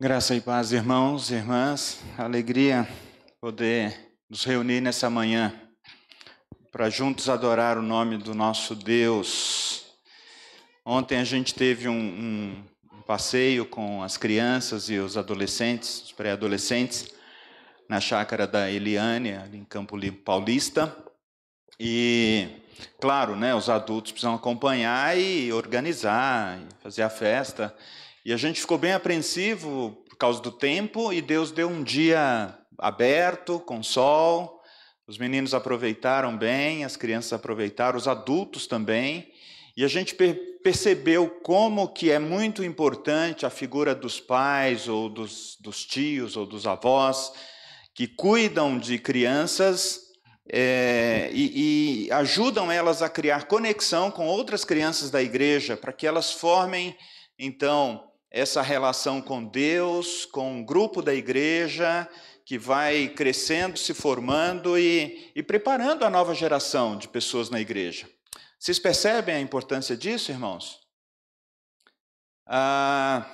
Graça e paz, irmãos e irmãs. Alegria poder nos reunir nessa manhã para juntos adorar o nome do nosso Deus. Ontem a gente teve um, um, passeio com as crianças e os adolescentes, os pré-adolescentes, na chácara da Eliane, ali em Campo Limpo Paulista. E, claro, né, os adultos precisam acompanhar e organizar, e fazer a festa. E a gente ficou bem apreensivo por causa do tempo, e Deus deu um dia aberto, com sol. Os meninos aproveitaram bem, as crianças aproveitaram, os adultos também. E a gente per percebeu como que é muito importante a figura dos pais, ou dos, dos tios, ou dos avós, que cuidam de crianças é, e, e ajudam elas a criar conexão com outras crianças da igreja, para que elas formem, então, essa relação com Deus, com o grupo da igreja, que vai crescendo, se formando e, e preparando a nova geração de pessoas na igreja. Vocês percebem a importância disso, irmãos? Ah,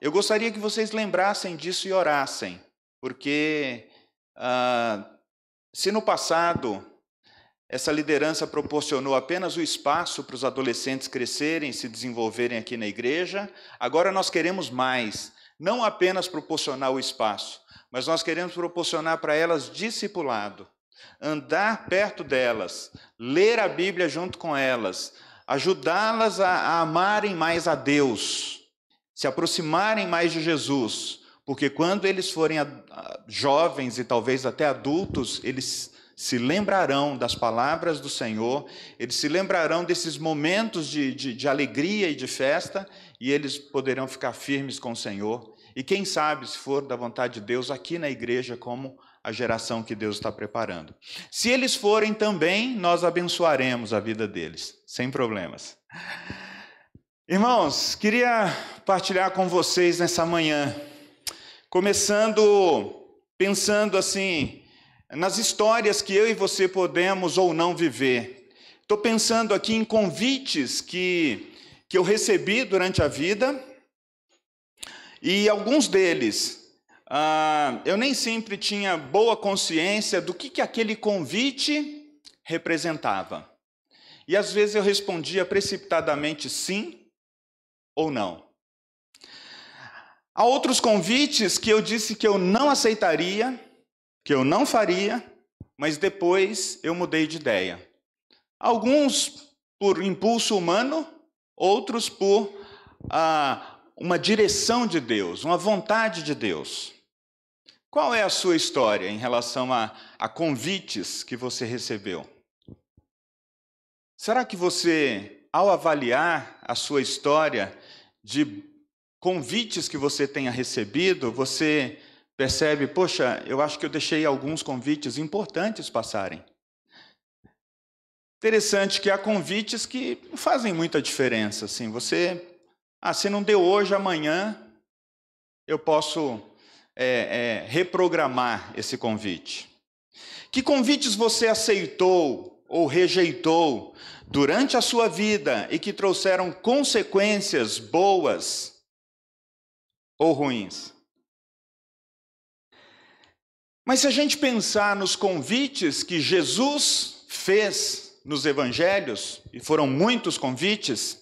eu gostaria que vocês lembrassem disso e orassem, porque ah, se no passado essa liderança proporcionou apenas o espaço para os adolescentes crescerem se desenvolverem aqui na igreja. Agora nós queremos mais, não apenas proporcionar o espaço, mas nós queremos proporcionar para elas discipulado, andar perto delas, ler a Bíblia junto com elas, ajudá-las a, a amarem mais a Deus, se aproximarem mais de Jesus, porque quando eles forem jovens e talvez até adultos, eles se lembrarão das palavras do Senhor, eles se lembrarão desses momentos de, de, de, alegria e de festa, e eles poderão ficar firmes com o Senhor. E quem sabe, se for da vontade de Deus, aqui na igreja, como a geração que Deus está preparando. Se eles forem também, nós abençoaremos a vida deles, sem problemas. Irmãos, queria partilhar com vocês nessa manhã, começando pensando assim, nas histórias que eu e você podemos ou não viver. Estou pensando aqui em convites que, que eu recebi durante a vida, e alguns deles ah, eu nem sempre tinha boa consciência do que, que aquele convite representava. E às vezes eu respondia precipitadamente sim ou não. Há outros convites que eu disse que eu não aceitaria que eu não faria, mas depois eu mudei de ideia. Alguns por impulso humano, outros por ah, uma direção de Deus, uma vontade de Deus. Qual é a sua história em relação a, a convites que você recebeu? Será que você, ao avaliar a sua história de convites que você tenha recebido, você percebe, poxa, eu acho que eu deixei alguns convites importantes passarem. Interessante que há convites que fazem muita diferença. Assim, você, ah, se não deu hoje, amanhã eu posso é, é, reprogramar esse convite. Que convites você aceitou ou rejeitou durante a sua vida e que trouxeram consequências boas ou ruins? Mas se a gente pensar nos convites que Jesus fez nos evangelhos, e foram muitos convites,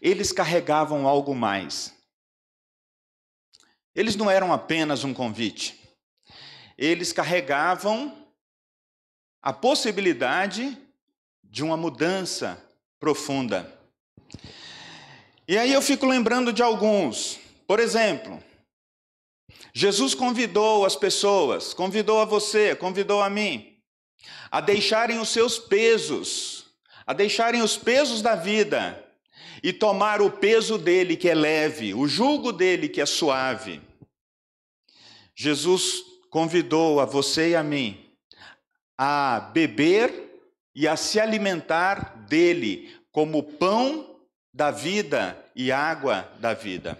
eles carregavam algo mais. Eles não eram apenas um convite. Eles carregavam a possibilidade de uma mudança profunda. E aí eu fico lembrando de alguns. Por exemplo, Jesus convidou as pessoas, convidou a você, convidou a mim, a deixarem os seus pesos, a deixarem os pesos da vida e tomar o peso dele que é leve, o jugo dele que é suave. Jesus convidou a você e a mim a beber e a se alimentar dele como pão da vida e água da vida.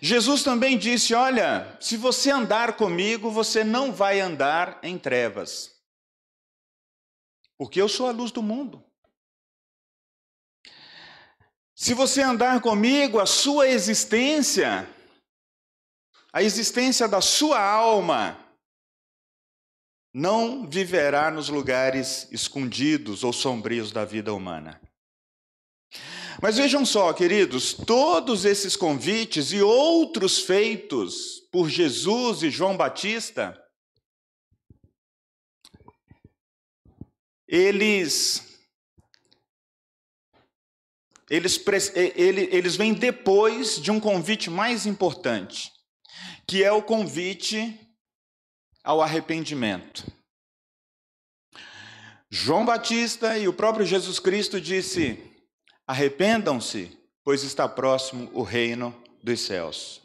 Jesus também disse: Olha, se você andar comigo, você não vai andar em trevas, porque eu sou a luz do mundo. Se você andar comigo, a sua existência, a existência da sua alma, não viverá nos lugares escondidos ou sombrios da vida humana. Mas vejam só, queridos, todos esses convites e outros feitos por Jesus e João Batista, eles eles, eles vêm depois de um convite mais importante, que é o convite ao arrependimento. João Batista e o próprio Jesus Cristo disse: Arrependam-se, pois está próximo o reino dos céus.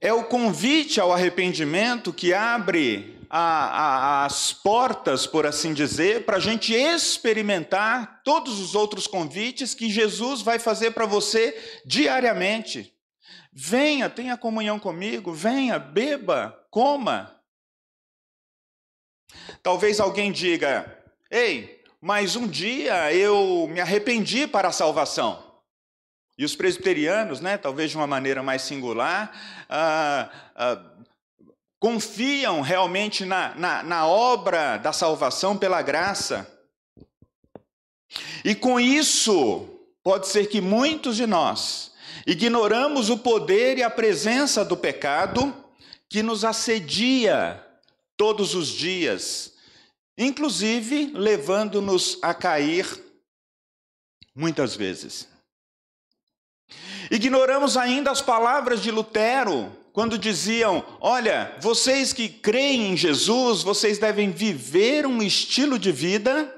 É o convite ao arrependimento que abre a, a, as portas, por assim dizer, para a gente experimentar todos os outros convites que Jesus vai fazer para você diariamente. Venha, tenha comunhão comigo, venha, beba, coma. Talvez alguém diga: Ei, mas um dia eu me arrependi para a salvação. E os presbiterianos, né, talvez de uma maneira mais singular, ah, ah, confiam realmente na, na, na obra da salvação pela graça. E com isso, pode ser que muitos de nós ignoramos o poder e a presença do pecado que nos assedia todos os dias inclusive levando-nos a cair muitas vezes. Ignoramos ainda as palavras de Lutero, quando diziam: Olha, vocês que creem em Jesus, vocês devem viver um estilo de vida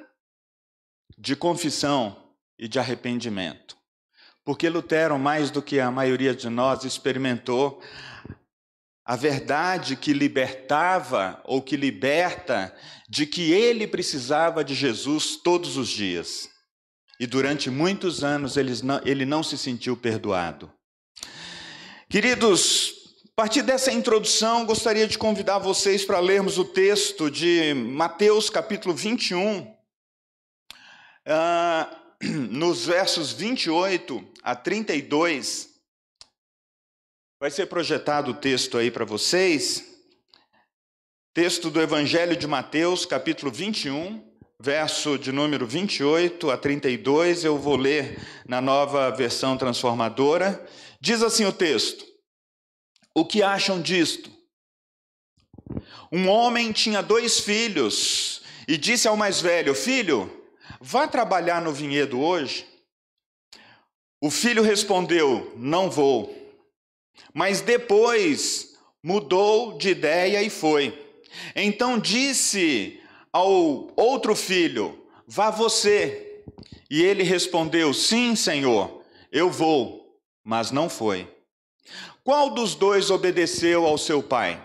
de confissão e de arrependimento. Porque Lutero, mais do que a maioria de nós, experimentou a verdade que libertava ou que liberta de que ele precisava de Jesus todos os dias. E durante muitos anos ele não, ele não se sentiu perdoado. Queridos, a partir dessa introdução, gostaria de convidar vocês para lermos o texto de Mateus capítulo 21, uh, ah, nos versos 28 a 32. Vai ser projetado o texto aí para vocês. Texto do Evangelho de Mateus, capítulo 21, verso de número 28 a 32. Eu vou ler na nova versão transformadora. Diz assim o texto: O que acham disto? Um homem tinha dois filhos e disse ao mais velho: Filho, vá trabalhar no vinhedo hoje. O filho respondeu: Não vou. Mas depois mudou de ideia e foi. Então disse ao outro filho: Vá você. E ele respondeu: Sim, senhor, eu vou. Mas não foi. Qual dos dois obedeceu ao seu pai?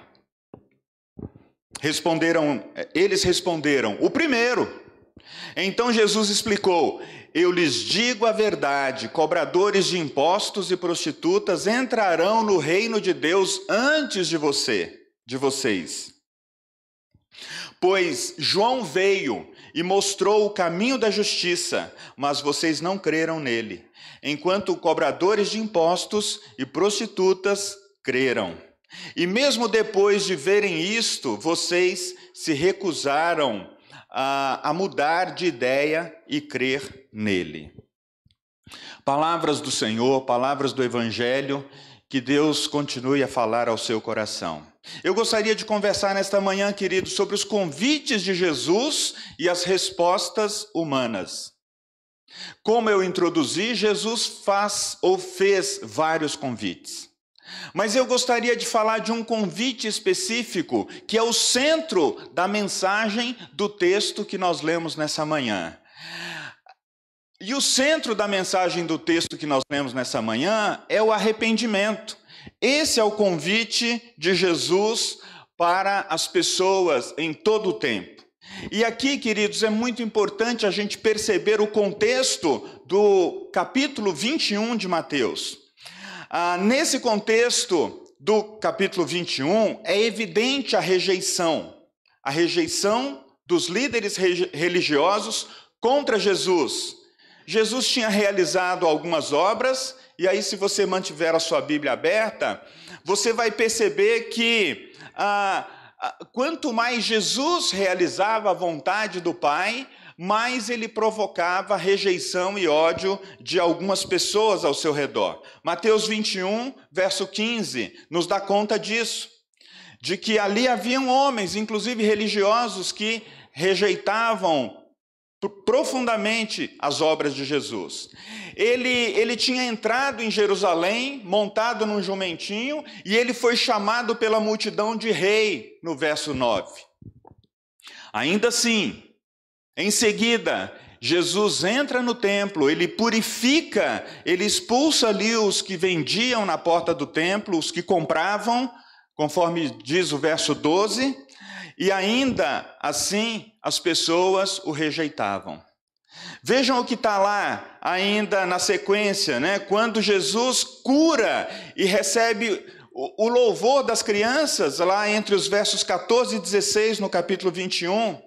Responderam, eles responderam: O primeiro. Então Jesus explicou: eu lhes digo a verdade: cobradores de impostos e prostitutas entrarão no reino de Deus antes de você, de vocês. Pois João veio e mostrou o caminho da justiça, mas vocês não creram nele, enquanto cobradores de impostos e prostitutas creram. E mesmo depois de verem isto, vocês se recusaram a, a mudar de ideia e crer nele. Palavras do Senhor, palavras do Evangelho, que Deus continue a falar ao seu coração. Eu gostaria de conversar nesta manhã, querido, sobre os convites de Jesus e as respostas humanas. Como eu introduzi, Jesus faz ou fez vários convites. Mas eu gostaria de falar de um convite específico, que é o centro da mensagem do texto que nós lemos nessa manhã. E o centro da mensagem do texto que nós lemos nessa manhã é o arrependimento. Esse é o convite de Jesus para as pessoas em todo o tempo. E aqui, queridos, é muito importante a gente perceber o contexto do capítulo 21 de Mateus. Ah, nesse contexto do capítulo 21, é evidente a rejeição, a rejeição dos líderes religiosos contra Jesus. Jesus tinha realizado algumas obras, e aí, se você mantiver a sua Bíblia aberta, você vai perceber que ah, ah, quanto mais Jesus realizava a vontade do Pai, mais ele provocava rejeição e ódio de algumas pessoas ao seu redor. Mateus 21, verso 15, nos dá conta disso. De que ali haviam homens, inclusive religiosos, que rejeitavam profundamente as obras de Jesus. Ele, ele tinha entrado em Jerusalém, montado num jumentinho, e ele foi chamado pela multidão de rei, no verso 9. Ainda assim, em seguida, Jesus entra no templo, ele purifica, ele expulsa ali os que vendiam na porta do templo, os que compravam, conforme diz o verso 12, e ainda assim as pessoas o rejeitavam. Vejam o que está lá ainda na sequência, né? Quando Jesus cura e recebe o louvor das crianças, lá entre os versos 14 e 16, no capítulo 21.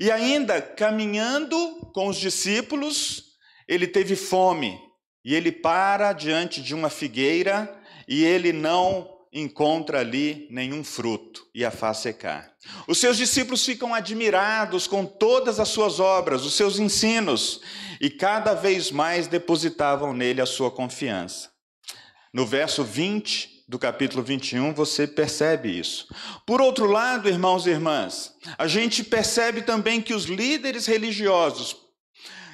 E ainda caminhando com os discípulos, ele teve fome e ele para diante de uma figueira e ele não encontra ali nenhum fruto e a faz secar. Os seus discípulos ficam admirados com todas as suas obras, os seus ensinos, e cada vez mais depositavam nele a sua confiança. No verso 20, do capítulo 21, você percebe isso. Por outro lado, irmãos e irmãs, a gente percebe também que os líderes religiosos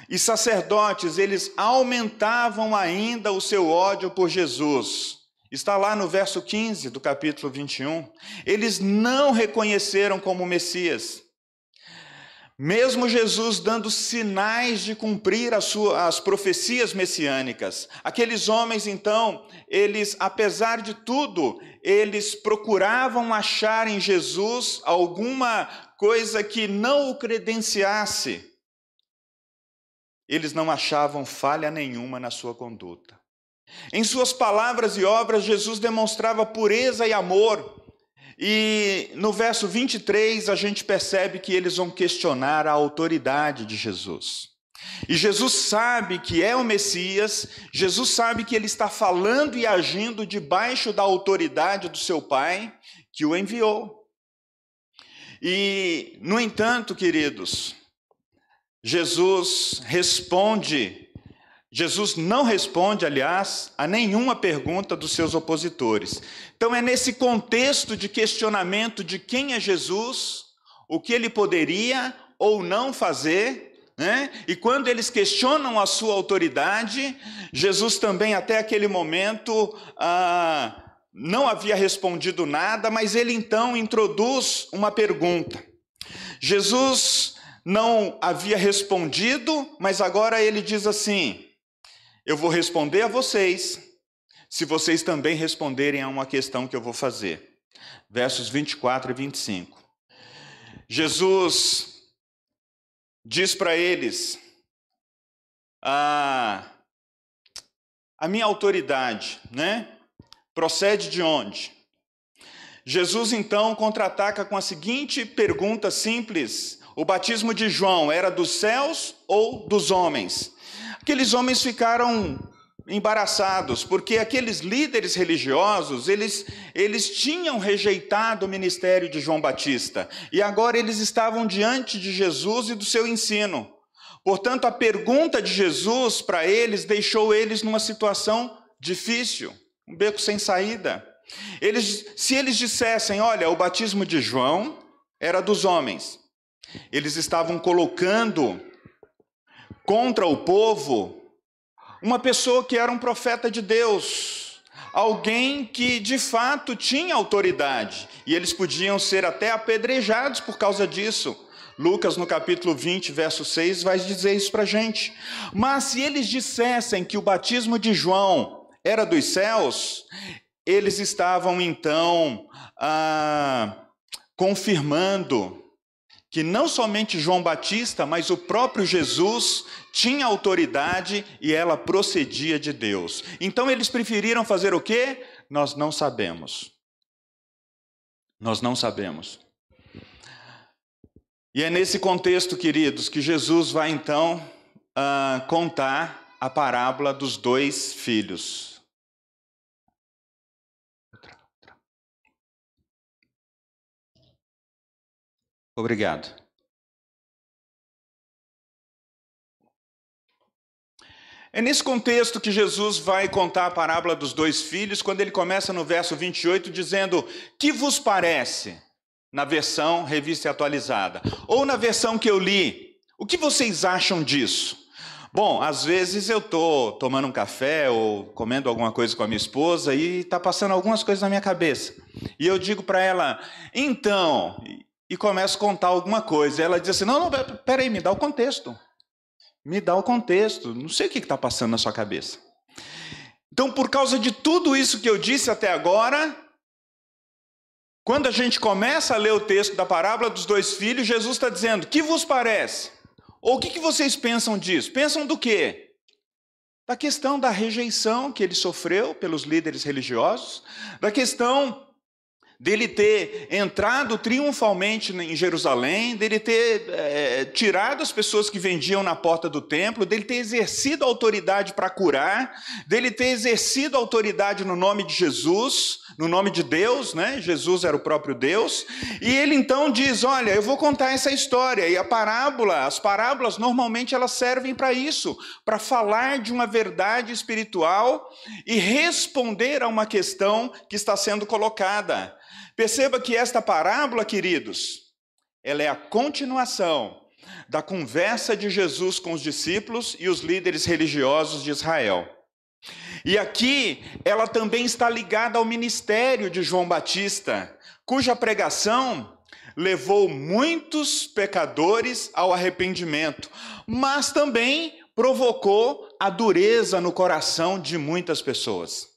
e sacerdotes, eles aumentavam ainda o seu ódio por Jesus. Está lá no verso 15 do capítulo 21. Eles não reconheceram como Messias. Mesmo Jesus dando sinais de cumprir as, suas, as profecias messiânicas, aqueles homens, então, eles, apesar de tudo, eles procuravam achar em Jesus alguma coisa que não o credenciasse. Eles não achavam falha nenhuma na sua conduta. Em suas palavras e obras, Jesus demonstrava pureza e amor e no verso 23 a gente percebe que eles vão questionar a autoridade de Jesus. E Jesus sabe que é o Messias, Jesus sabe que ele está falando e agindo debaixo da autoridade do seu Pai, que o enviou. E, no entanto, queridos, Jesus responde Jesus não responde, aliás, a nenhuma pergunta dos seus opositores. Então, é nesse contexto de questionamento de quem é Jesus, o que ele poderia ou não fazer, né? e quando eles questionam a sua autoridade, Jesus também, até aquele momento, ah, não havia respondido nada, mas ele então introduz uma pergunta. Jesus não havia respondido, mas agora ele diz assim: eu vou responder a vocês, se vocês também responderem a uma questão que eu vou fazer. Versos 24 e 25. Jesus diz para eles: a, a minha autoridade, né? Procede de onde? Jesus então contra-ataca com a seguinte pergunta simples: O batismo de João era dos céus ou dos homens? Aqueles homens ficaram embaraçados, porque aqueles líderes religiosos, eles, eles tinham rejeitado o ministério de João Batista, e agora eles estavam diante de Jesus e do seu ensino. Portanto, a pergunta de Jesus para eles deixou eles numa situação difícil, um beco sem saída. Eles, se eles dissessem, olha, o batismo de João era dos homens, eles estavam colocando contra o povo uma pessoa que era um profeta de Deus, alguém que de fato tinha autoridade, e eles podiam ser até apedrejados por causa disso. Lucas, no capítulo 20, verso 6, vai dizer isso para gente. Mas se eles dissessem que o batismo de João era dos céus, eles estavam então ah, confirmando que não somente João Batista, mas o próprio Jesus tinha autoridade e ela procedia de Deus. Então eles preferiram fazer o quê? Nós não sabemos. Nós não sabemos. E é nesse contexto, queridos, que Jesus vai então uh, contar a parábola dos dois filhos. Obrigado. É nesse contexto que Jesus vai contar a parábola dos dois filhos, quando ele começa no verso 28 dizendo: Que vos parece? Na versão revista e atualizada. Ou na versão que eu li, o que vocês acham disso? Bom, às vezes eu estou tomando um café ou comendo alguma coisa com a minha esposa e está passando algumas coisas na minha cabeça. E eu digo para ela, então, e começo a contar alguma coisa. Ela diz assim: não, não, peraí, me dá o contexto. Me dá o contexto. Não sei o que está passando na sua cabeça. Então, por causa de tudo isso que eu disse até agora, quando a gente começa a ler o texto da parábola dos dois filhos, Jesus está dizendo: que vos parece? Ou o que, que vocês pensam disso? Pensam do quê? Da questão da rejeição que ele sofreu pelos líderes religiosos, da questão dele ter entrado triunfalmente em Jerusalém, dele ter é, tirado as pessoas que vendiam na porta do templo, dele ter exercido autoridade para curar, dele ter exercido autoridade no nome de Jesus, no nome de Deus, né? Jesus era o próprio Deus, e ele então diz: Olha, eu vou contar essa história, e a parábola, as parábolas normalmente elas servem para isso, para falar de uma verdade espiritual e responder a uma questão que está sendo colocada. Perceba que esta parábola, queridos, ela é a continuação da conversa de Jesus com os discípulos e os líderes religiosos de Israel. E aqui ela também está ligada ao ministério de João Batista, cuja pregação levou muitos pecadores ao arrependimento, mas também provocou a dureza no coração de muitas pessoas.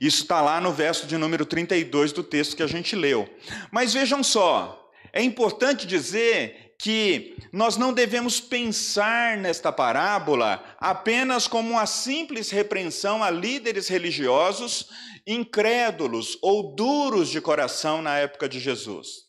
Isso está lá no verso de número 32 do texto que a gente leu. Mas vejam só, é importante dizer que nós não devemos pensar nesta parábola apenas como uma simples repreensão a líderes religiosos incrédulos ou duros de coração na época de Jesus.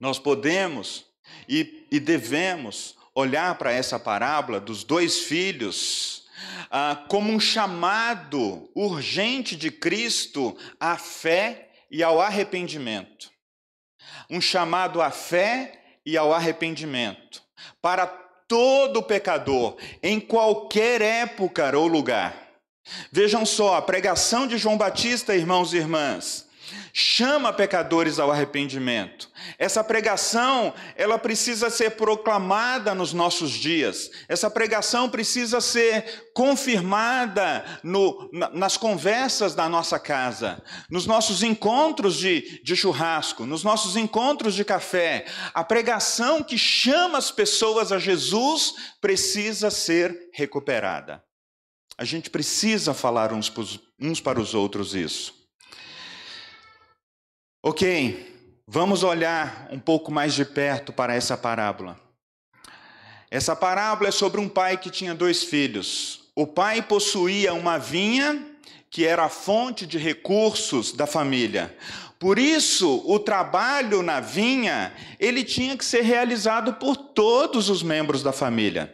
Nós podemos e, e devemos olhar para essa parábola dos dois filhos ah, como um chamado urgente de Cristo à fé e ao arrependimento. Um chamado à fé e ao arrependimento para todo pecador, em qualquer época ou lugar. Vejam só, a pregação de João Batista, irmãos e irmãs, chama pecadores ao arrependimento. Essa pregação, ela precisa ser proclamada nos nossos dias. Essa pregação precisa ser confirmada no, nas conversas da nossa casa, nos nossos encontros de, de churrasco, nos nossos encontros de café. A pregação que chama as pessoas a Jesus precisa ser recuperada. A gente precisa falar uns para os outros isso. Ok, vamos olhar um pouco mais de perto para essa parábola. Essa parábola é sobre um pai que tinha dois filhos. O pai possuía uma vinha que era a fonte de recursos da família. Por isso, o trabalho na vinha, ele tinha que ser realizado por todos os membros da família.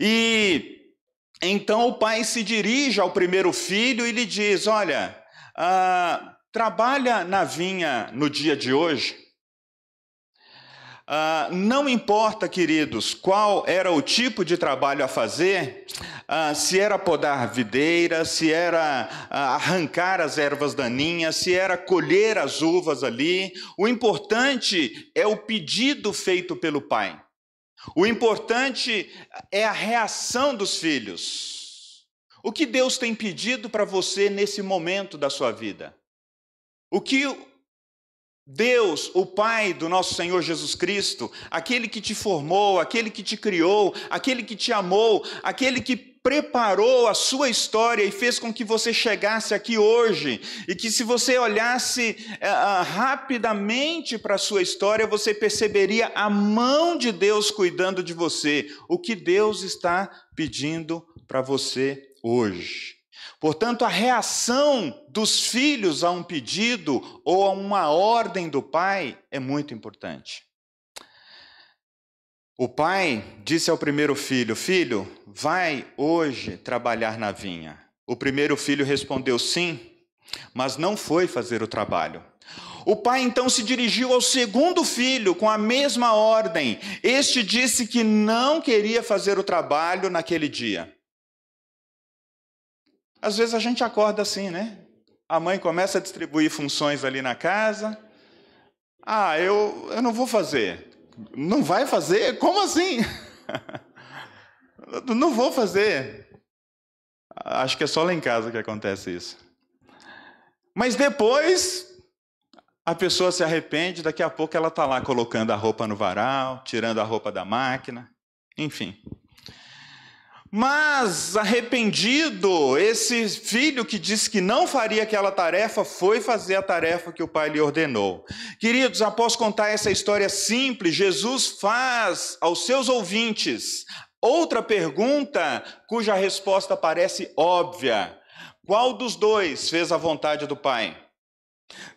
E então o pai se dirige ao primeiro filho e lhe diz: Olha, ah, trabalha na vinha no dia de hoje, uh, não importa, queridos, qual era o tipo de trabalho a fazer, uh, se era podar videira, se era uh, arrancar as ervas daninhas, se era colher as uvas ali, o importante é o pedido feito pelo pai. O importante é a reação dos filhos. O que Deus tem pedido para você nesse momento da sua vida? O que Deus, o Pai do nosso Senhor Jesus Cristo, aquele que te formou, aquele que te criou, aquele que te amou, aquele que preparou a sua história e fez com que você chegasse aqui hoje, e que se você olhasse uh, rapidamente para a sua história, você perceberia a mão de Deus cuidando de você, o que Deus está pedindo para você hoje. Portanto, a reação dos filhos a um pedido ou a uma ordem do pai é muito importante. O pai disse ao primeiro filho: Filho, vai hoje trabalhar na vinha. O primeiro filho respondeu: Sim, mas não foi fazer o trabalho. O pai então se dirigiu ao segundo filho com a mesma ordem. Este disse que não queria fazer o trabalho naquele dia. Às vezes a gente acorda assim, né? A mãe começa a distribuir funções ali na casa. Ah, eu, eu não vou fazer. Não vai fazer? Como assim? Não vou fazer. Acho que é só lá em casa que acontece isso. Mas depois a pessoa se arrepende, daqui a pouco ela está lá colocando a roupa no varal, tirando a roupa da máquina, enfim. Mas arrependido, esse filho que disse que não faria aquela tarefa, foi fazer a tarefa que o pai lhe ordenou. Queridos, após contar essa história simples, Jesus faz aos seus ouvintes outra pergunta cuja resposta parece óbvia: qual dos dois fez a vontade do pai?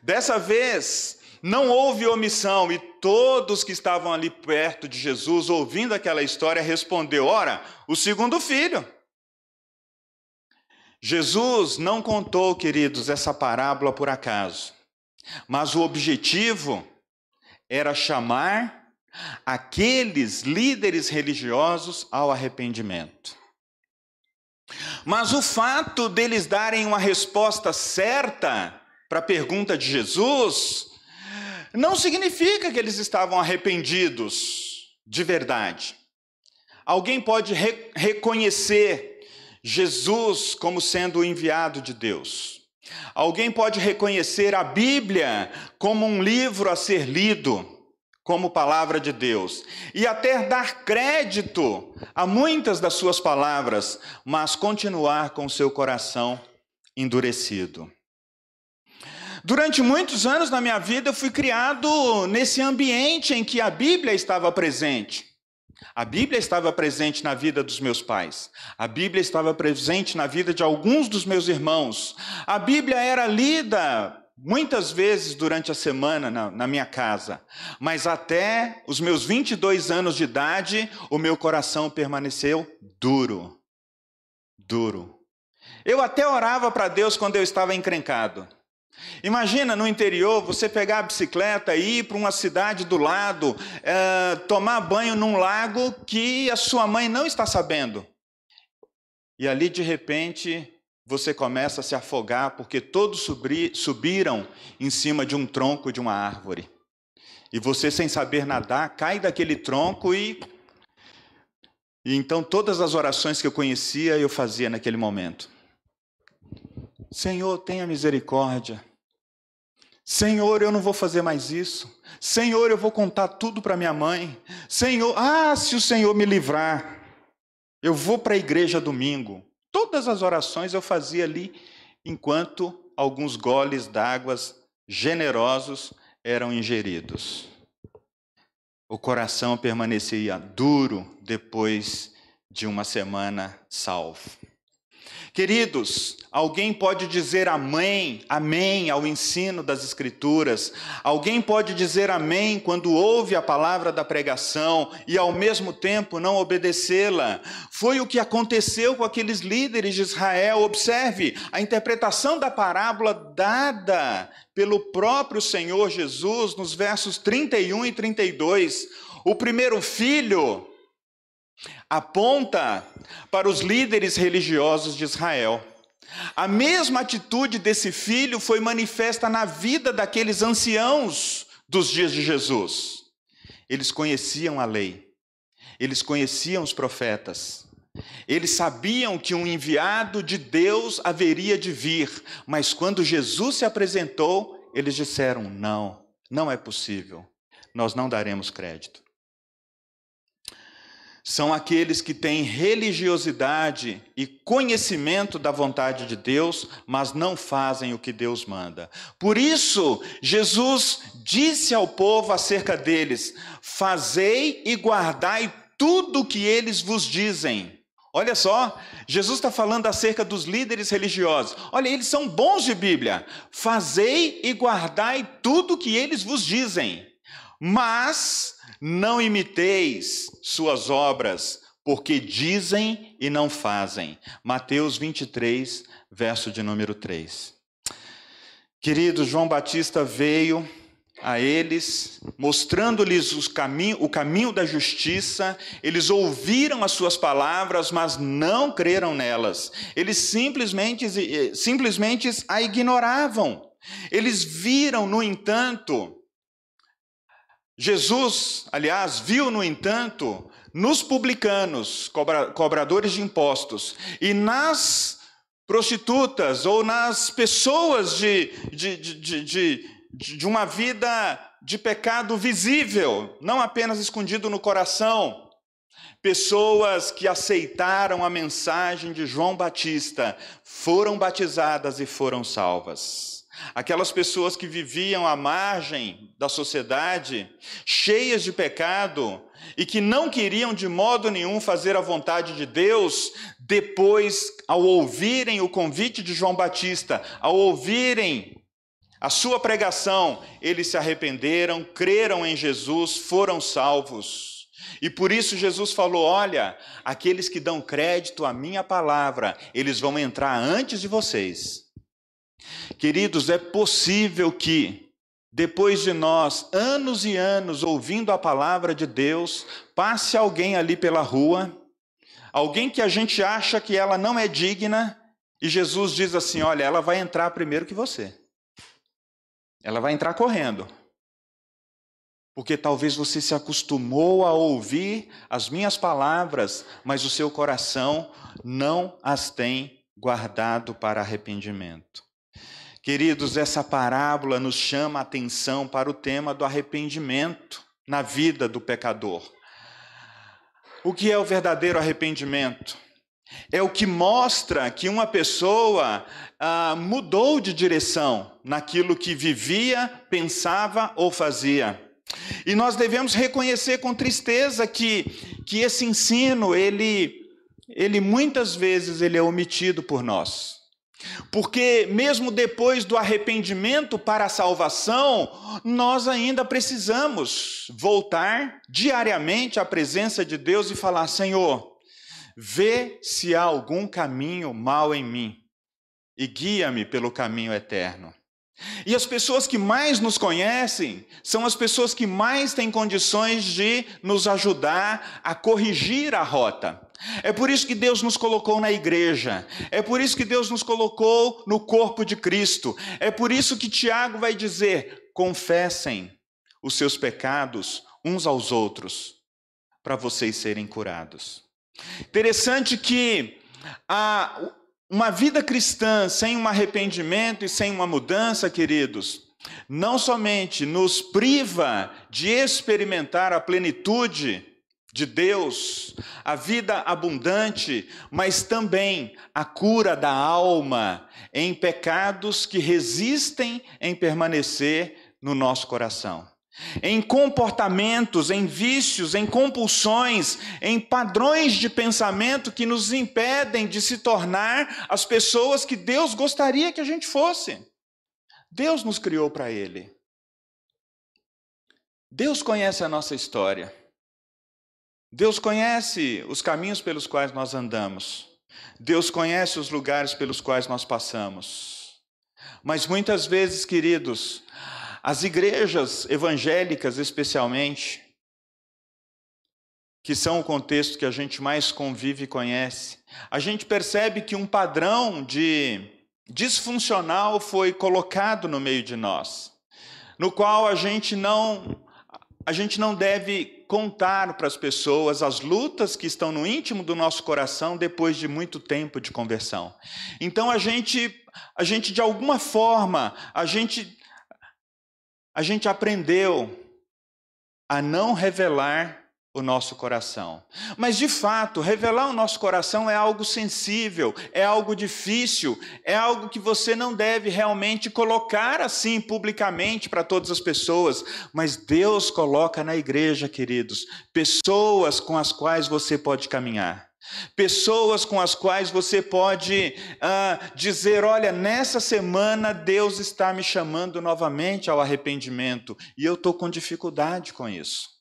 Dessa vez, não houve omissão e todos que estavam ali perto de Jesus, ouvindo aquela história, respondeu: Ora, o segundo filho. Jesus não contou, queridos, essa parábola por acaso, mas o objetivo era chamar aqueles líderes religiosos ao arrependimento. Mas o fato deles darem uma resposta certa para a pergunta de Jesus não significa que eles estavam arrependidos de verdade. Alguém pode re reconhecer Jesus como sendo o enviado de Deus. Alguém pode reconhecer a Bíblia como um livro a ser lido, como palavra de Deus, e até dar crédito a muitas das suas palavras, mas continuar com seu coração endurecido. Durante muitos anos na minha vida, eu fui criado nesse ambiente em que a Bíblia estava presente. A Bíblia estava presente na vida dos meus pais. A Bíblia estava presente na vida de alguns dos meus irmãos. A Bíblia era lida muitas vezes durante a semana na, na, minha casa, mas até os meus 22 anos de idade, o meu coração permaneceu duro. Duro. Eu até orava para Deus quando eu estava encrencado. Imagina no interior você pegar a bicicleta e ir para uma cidade do lado, é, tomar banho num lago que a sua mãe não está sabendo. E ali de repente você começa a se afogar porque todos subiram em cima de um tronco de uma árvore. E você, sem saber nadar, cai daquele tronco e. E então todas as orações que eu conhecia eu fazia naquele momento. Senhor, tenha misericórdia. Senhor, eu não vou fazer mais isso. Senhor, eu vou contar tudo para minha mãe. Senhor, ah, se o Senhor me livrar, eu vou para a igreja domingo. Todas as orações eu fazia ali, enquanto alguns goles d'águas generosos eram ingeridos. O coração permanecia duro depois de uma semana salvo. Queridos, alguém pode dizer amém, amém ao ensino das Escrituras, alguém pode dizer amém quando ouve a palavra da pregação e ao mesmo tempo não obedecê-la. Foi o que aconteceu com aqueles líderes de Israel. Observe a interpretação da parábola dada pelo próprio Senhor Jesus nos versos 31 e 32. O primeiro filho aponta para os líderes religiosos de Israel. A mesma atitude desse filho foi manifesta na vida daqueles anciãos dos dias de Jesus. Eles conheciam a lei, eles conheciam os profetas, eles sabiam que um enviado de Deus haveria de vir, mas quando Jesus se apresentou, eles disseram: não, não é possível, nós não daremos crédito são aqueles que têm religiosidade e conhecimento da vontade de Deus, mas não fazem o que Deus manda. Por isso, Jesus disse ao povo acerca deles: Fazei e guardai tudo o que eles vos dizem. Olha só, Jesus está falando acerca dos líderes religiosos. Olha, eles são bons de Bíblia. Fazei e guardai tudo o que eles vos dizem. Mas Não imiteis suas obras, porque dizem e não fazem. Mateus 23, verso de número 3. Querido, João Batista veio a eles, mostrando-lhes caminho, o caminho da justiça. Eles ouviram as suas palavras, mas não creram nelas. Eles simplesmente, eh, simplesmente a ignoravam. Eles viram, no entanto, Jesus, aliás, viu, no entanto, nos publicanos, cobra, cobradores de impostos, e nas prostitutas ou nas pessoas de, de, de, de, de uma vida de pecado visível, não apenas escondido no coração. Pessoas que aceitaram a mensagem de João Batista foram batizadas e foram salvas. Aquelas pessoas que viviam à margem da sociedade, cheias de pecado e que não queriam de modo nenhum fazer a vontade de Deus, depois, ao ouvirem o convite de João Batista, ao ouvirem a sua pregação, eles se arrependeram, creram em Jesus, foram salvos. E por isso Jesus falou: Olha, aqueles que dão crédito à minha palavra, eles vão entrar antes de vocês. Queridos, é possível que, depois de nós, anos e anos ouvindo a palavra de Deus, passe alguém ali pela rua, alguém que a gente acha que ela não é digna, e Jesus diz assim: Olha, ela vai entrar primeiro que você. Ela vai entrar correndo. Porque talvez você se acostumou a ouvir as minhas palavras, mas o seu coração não as tem guardado para arrependimento. Queridos, essa parábola nos chama a atenção para o tema do arrependimento na vida do pecador. O que é o verdadeiro arrependimento? É o que mostra que uma pessoa ah, mudou de direção naquilo que vivia, pensava ou fazia. E nós devemos reconhecer com tristeza que, que esse ensino, ele, ele muitas vezes ele é omitido por nós. Porque, mesmo depois do arrependimento para a salvação, nós ainda precisamos voltar diariamente à presença de Deus e falar: Senhor, vê se há algum caminho mal em mim e guia-me pelo caminho eterno. E as pessoas que mais nos conhecem são as pessoas que mais têm condições de nos ajudar a corrigir a rota. É por isso que Deus nos colocou na igreja. É por isso que Deus nos colocou no corpo de Cristo. É por isso que Tiago vai dizer: confessem os seus pecados uns aos outros, para vocês serem curados. Interessante que a, uma vida cristã sem um arrependimento e sem uma mudança, queridos, não somente nos priva de experimentar a plenitude de Deus, a vida abundante, mas também a cura da alma em pecados que resistem em permanecer no nosso coração. Em comportamentos, em vícios, em compulsões, em padrões de pensamento que nos impedem de se tornar as pessoas que Deus gostaria que a gente fosse. Deus nos criou para Ele. Deus conhece a nossa história. Deus conhece os caminhos pelos quais nós andamos. Deus conhece os lugares pelos quais nós passamos. Mas muitas vezes, queridos, as igrejas evangélicas, especialmente, que são o contexto que a gente mais convive e conhece, a gente percebe que um padrão de disfuncional foi colocado no meio de nós, no qual a gente não a gente não deve contar para as pessoas as lutas que estão no íntimo do nosso coração depois de muito tempo de conversão. Então a gente, a gente de alguma forma, a gente, a gente aprendeu a não revelar o nosso coração. Mas, de fato, revelar o nosso coração é algo sensível, é algo difícil, é algo que você não deve realmente colocar assim publicamente para todas as pessoas. Mas Deus coloca na igreja, queridos, pessoas com as quais você pode caminhar. Pessoas com as quais você pode ah, dizer: olha, nessa semana Deus está me chamando novamente ao arrependimento e eu estou com dificuldade com isso.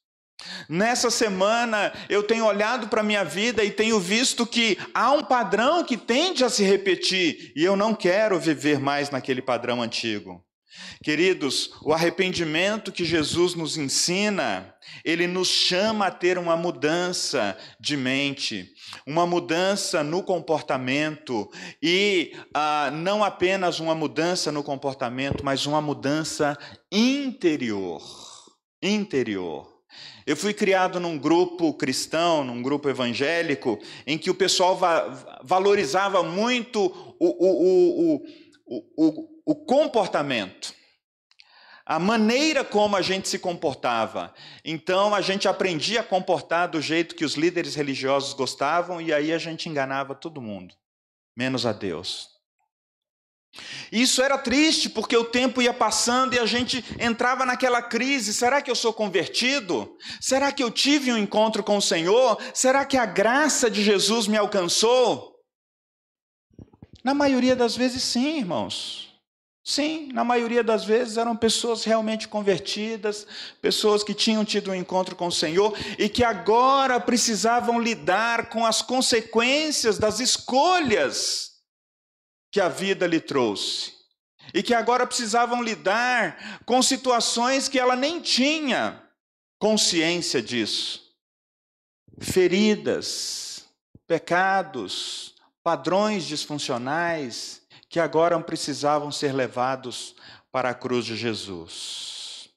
Nessa semana eu tenho olhado para a minha vida e tenho visto que há um padrão que tende a se repetir e eu não quero viver mais naquele padrão antigo. Queridos, o arrependimento que Jesus nos ensina, ele nos chama a ter uma mudança de mente, uma mudança no comportamento, e ah, não apenas uma mudança no comportamento, mas uma mudança interior. Interior. Eu fui criado num grupo cristão, num grupo evangélico, em que o pessoal va valorizava muito o, o, o, o, comportamento a maneira como a gente se comportava. Então a gente aprendia a comportar do jeito que os líderes religiosos gostavam e aí a gente enganava todo mundo, menos a Deus. Isso era triste porque o tempo ia passando e a gente entrava naquela crise: será que eu sou convertido? Será que eu tive um encontro com o Senhor? Será que a graça de Jesus me alcançou? Na maioria das vezes, sim, irmãos. Sim, na maioria das vezes eram pessoas realmente convertidas, pessoas que tinham tido um encontro com o Senhor e que agora precisavam lidar com as consequências das escolhas que a vida lhe trouxe. E que agora precisavam lidar com situações que ela nem tinha consciência disso. Feridas, pecados, padrões disfuncionais, que agora precisavam ser levados para a cruz de Jesus.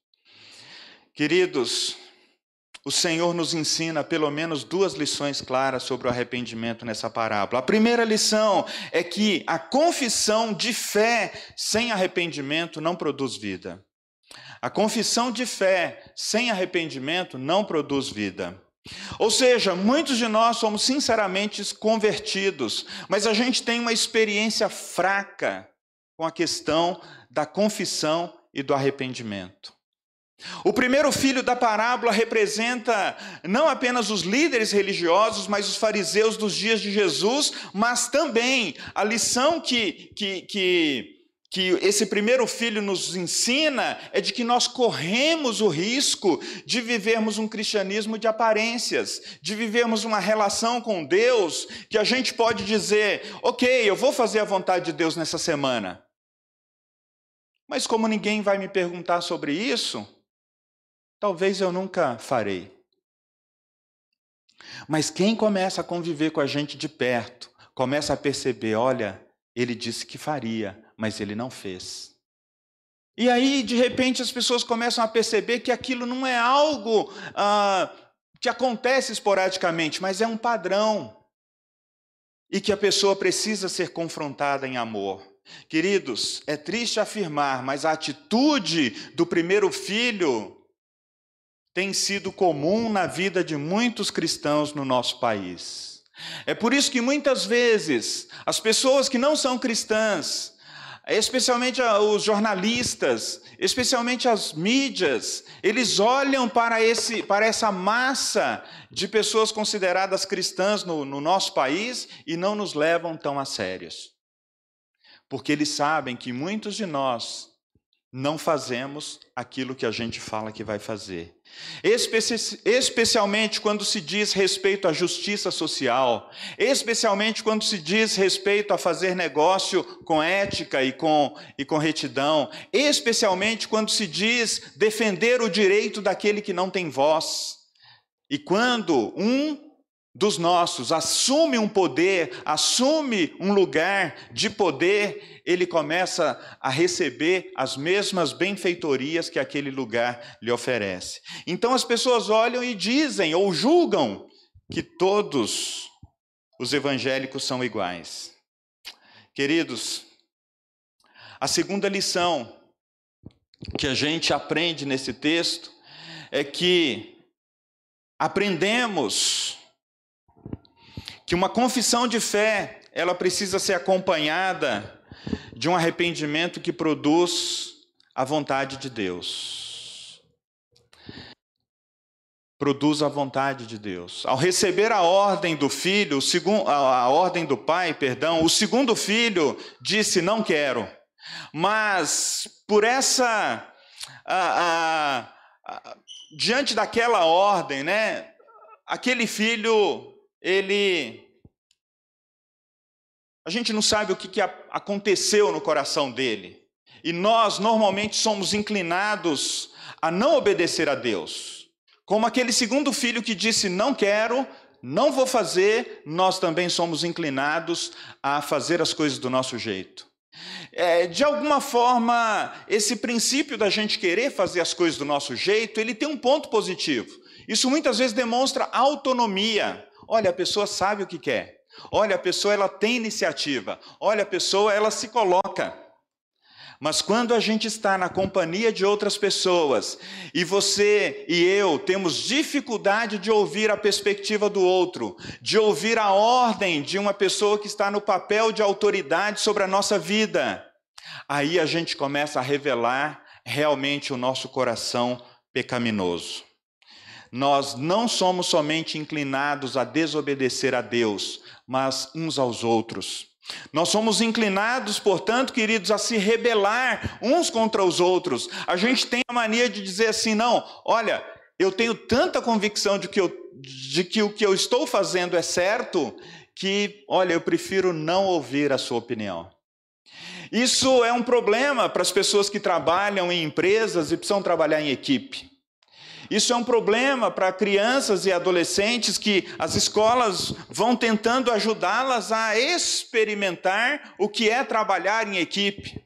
Queridos, o Senhor nos ensina pelo menos duas lições claras sobre o arrependimento nessa parábola. A primeira lição é que a confissão de fé sem arrependimento não produz vida. A confissão de fé sem arrependimento não produz vida. Ou seja, muitos de nós somos sinceramente convertidos, mas a gente tem uma experiência fraca com a questão da confissão e do arrependimento. O primeiro filho da parábola representa não apenas os líderes religiosos, mas os fariseus dos dias de Jesus, mas também a lição que, que, que que esse primeiro filho nos ensina é de que nós corremos o risco de vivermos um cristianismo de aparências, de vivermos uma relação com Deus que a gente pode dizer, ok, eu vou fazer a vontade de Deus nessa semana. Mas como ninguém vai me perguntar sobre isso, talvez eu nunca farei. Mas quem começa a conviver com a gente de perto, começa a perceber, olha, ele disse que faria, mas ele não fez. E aí, de repente, as pessoas começam a perceber que aquilo não é algo ah, que acontece esporadicamente, mas é um padrão. E que a pessoa precisa ser confrontada em amor. Queridos, é triste afirmar, mas a atitude do primeiro filho tem sido comum na vida de muitos cristãos no nosso país. É por isso que muitas vezes as pessoas que não são cristãs, especialmente os jornalistas, especialmente as mídias, eles olham para, esse, para essa massa de pessoas consideradas cristãs no, no nosso país e não nos levam tão a sérios. Porque eles sabem que muitos de nós não fazemos aquilo que a gente fala que vai fazer. Especi especialmente quando se diz respeito à justiça social, especialmente quando se diz respeito a fazer negócio com ética e com, e com retidão, especialmente quando se diz defender o direito daquele que não tem voz. E quando um dos nossos assume um poder, assume um lugar de poder, ele começa a receber as mesmas benfeitorias que aquele lugar lhe oferece. Então as pessoas olham e dizem ou julgam que todos os evangélicos são iguais. Queridos, a segunda lição que a gente aprende nesse texto é que aprendemos que uma confissão de fé, ela precisa ser acompanhada de um arrependimento que produz a vontade de Deus. Produz a vontade de Deus. Ao receber a ordem do filho, a ordem do pai, perdão, o segundo filho disse: Não quero. Mas por essa a, a, diante daquela ordem, né? Aquele filho, ele a gente não sabe o que, que aconteceu no coração dele. E nós normalmente somos inclinados a não obedecer a Deus. Como aquele segundo filho que disse: Não quero, não vou fazer, nós também somos inclinados a fazer as coisas do nosso jeito. É, de alguma forma, esse princípio da gente querer fazer as coisas do nosso jeito, ele tem um ponto positivo. Isso muitas vezes demonstra autonomia. Olha, a pessoa sabe o que quer. Olha, a pessoa ela tem iniciativa. Olha, a pessoa ela se coloca. Mas quando a gente está na companhia de outras pessoas e você e eu temos dificuldade de ouvir a perspectiva do outro, de ouvir a ordem de uma pessoa que está no papel de autoridade sobre a nossa vida, aí a gente começa a revelar realmente o nosso coração pecaminoso. Nós não somos somente inclinados a desobedecer a Deus, mas uns aos outros. Nós somos inclinados, portanto, queridos, a se rebelar uns contra os outros. A gente tem a mania de dizer assim: não, olha, eu tenho tanta convicção de que, eu, de que o que eu estou fazendo é certo, que, olha, eu prefiro não ouvir a sua opinião. Isso é um problema para as pessoas que trabalham em empresas e precisam trabalhar em equipe. Isso é um problema para crianças e adolescentes que as escolas vão tentando ajudá-las a experimentar o que é trabalhar em equipe.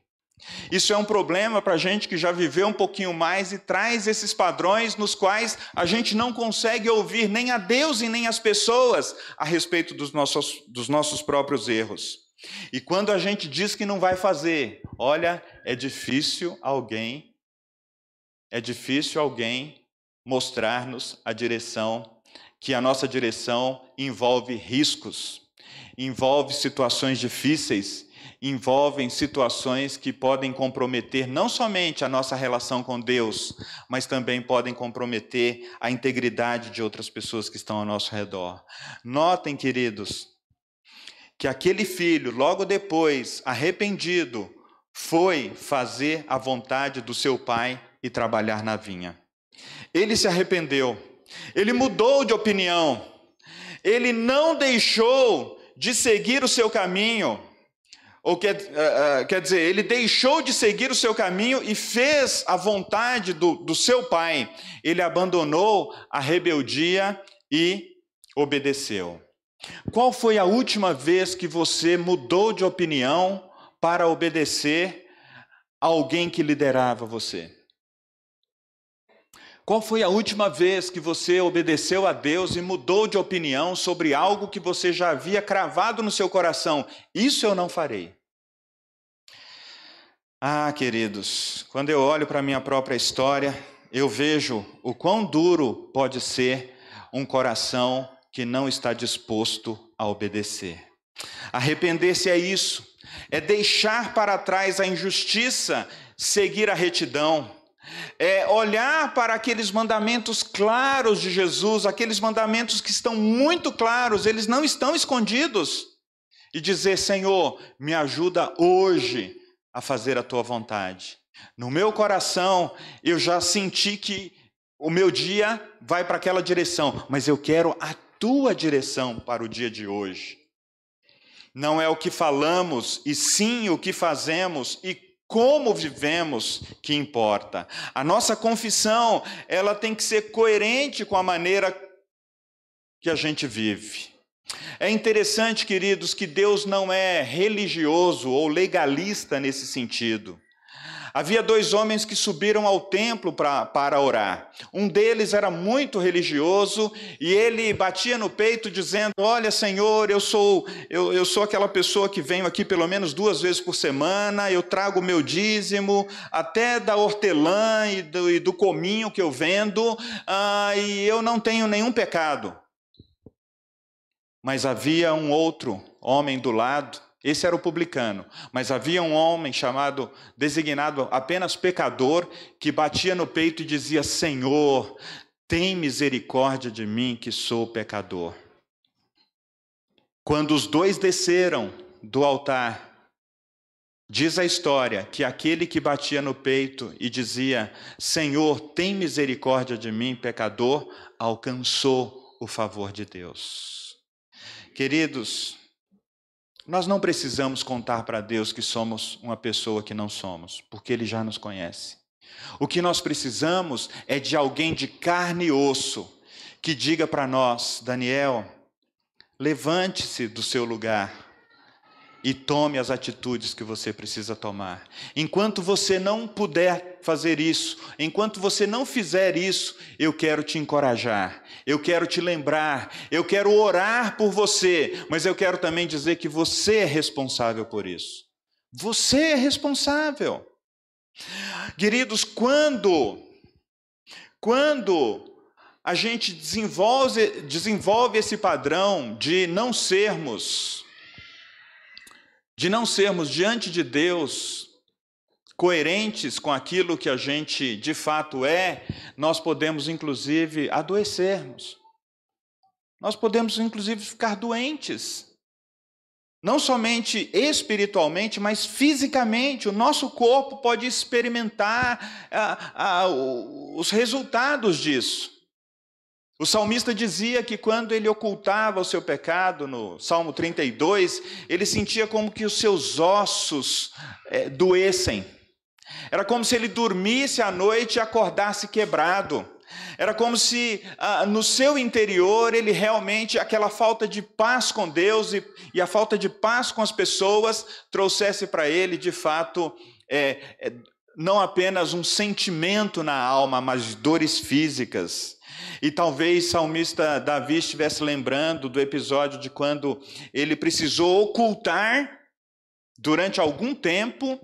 Isso é um problema para a gente que já viveu um pouquinho mais e traz esses padrões nos quais a gente não consegue ouvir nem a Deus e nem as pessoas a respeito dos nossos, dos nossos próprios erros. E quando a gente diz que não vai fazer, olha, é difícil alguém, é difícil alguém mostrar-nos a direção, que a nossa direção envolve riscos, envolve situações difíceis, envolvem situações que podem comprometer não somente a nossa relação com Deus, mas também podem comprometer a integridade de outras pessoas que estão ao nosso redor. Notem, queridos, que aquele filho, logo depois, arrependido, foi fazer a vontade do seu pai e trabalhar na vinha. Ele se arrependeu, ele mudou de opinião, ele não deixou de seguir o seu caminho, ou quer, uh, uh, quer dizer, ele deixou de seguir o seu caminho e fez a vontade do, do seu pai. Ele abandonou a rebeldia e obedeceu. Qual foi a última vez que você mudou de opinião para obedecer alguém que liderava você? Qual foi a última vez que você obedeceu a Deus e mudou de opinião sobre algo que você já havia cravado no seu coração? Isso eu não farei. Ah, queridos, quando eu olho para a minha própria história, eu vejo o quão duro pode ser um coração que não está disposto a obedecer. Arrepender-se é isso, é deixar para trás a injustiça, seguir a retidão é olhar para aqueles mandamentos claros de Jesus, aqueles mandamentos que estão muito claros, eles não estão escondidos, e dizer: Senhor, me ajuda hoje a fazer a tua vontade. No meu coração, eu já senti que o meu dia vai para aquela direção, mas eu quero a tua direção para o dia de hoje. Não é o que falamos, e sim o que fazemos e como vivemos que importa. A nossa confissão, ela tem que ser coerente com a maneira que a gente vive. É interessante, queridos, que Deus não é religioso ou legalista nesse sentido. Havia dois homens que subiram ao templo pra, para orar. Um deles era muito religioso e ele batia no peito dizendo: Olha, Senhor, eu sou eu, eu sou aquela pessoa que venho aqui pelo menos duas vezes por semana, eu trago meu dízimo, até da hortelã e do, e do cominho que eu vendo, ah, e eu não tenho nenhum pecado. Mas havia um outro homem do lado esse era o publicano. Mas havia um homem chamado, designado apenas pecador, que batia no peito e dizia: Senhor, tem misericórdia de mim que sou pecador. Quando os dois desceram do altar, Diz a história que aquele que batia no peito e dizia: Senhor, tem misericórdia de mim, pecador, alcançou o favor de Deus. Queridos, nós não precisamos contar para Deus que somos uma pessoa que não somos, porque Ele já nos conhece. O que nós precisamos é de alguém de carne e osso que diga para nós: Daniel, levante-se do seu lugar e tome as atitudes que você precisa tomar. Enquanto você não puder fazer isso, enquanto você não fizer isso, eu quero te encorajar, eu quero te lembrar, eu quero orar por você, mas eu quero também dizer que você é responsável por isso. Você é responsável. Queridos, quando quando a gente desenvolve, desenvolve esse padrão de não sermos de não sermos diante de Deus coerentes com aquilo que a gente de fato é, nós podemos inclusive adoecermos. Nós podemos inclusive ficar doentes. Não somente espiritualmente, mas fisicamente. O nosso corpo pode experimentar ah, ah, os resultados disso. O salmista dizia que quando ele ocultava o seu pecado, no Salmo 32, ele sentia como que os seus ossos é, doessem. Era como se ele dormisse à noite e acordasse quebrado. Era como se ah, no seu interior ele realmente, aquela falta de paz com Deus e, e a falta de paz com as pessoas, trouxesse para ele, de fato, é, é, não apenas um sentimento na alma, mas dores físicas. E talvez o salmista Davi estivesse lembrando do episódio de quando ele precisou ocultar durante algum tempo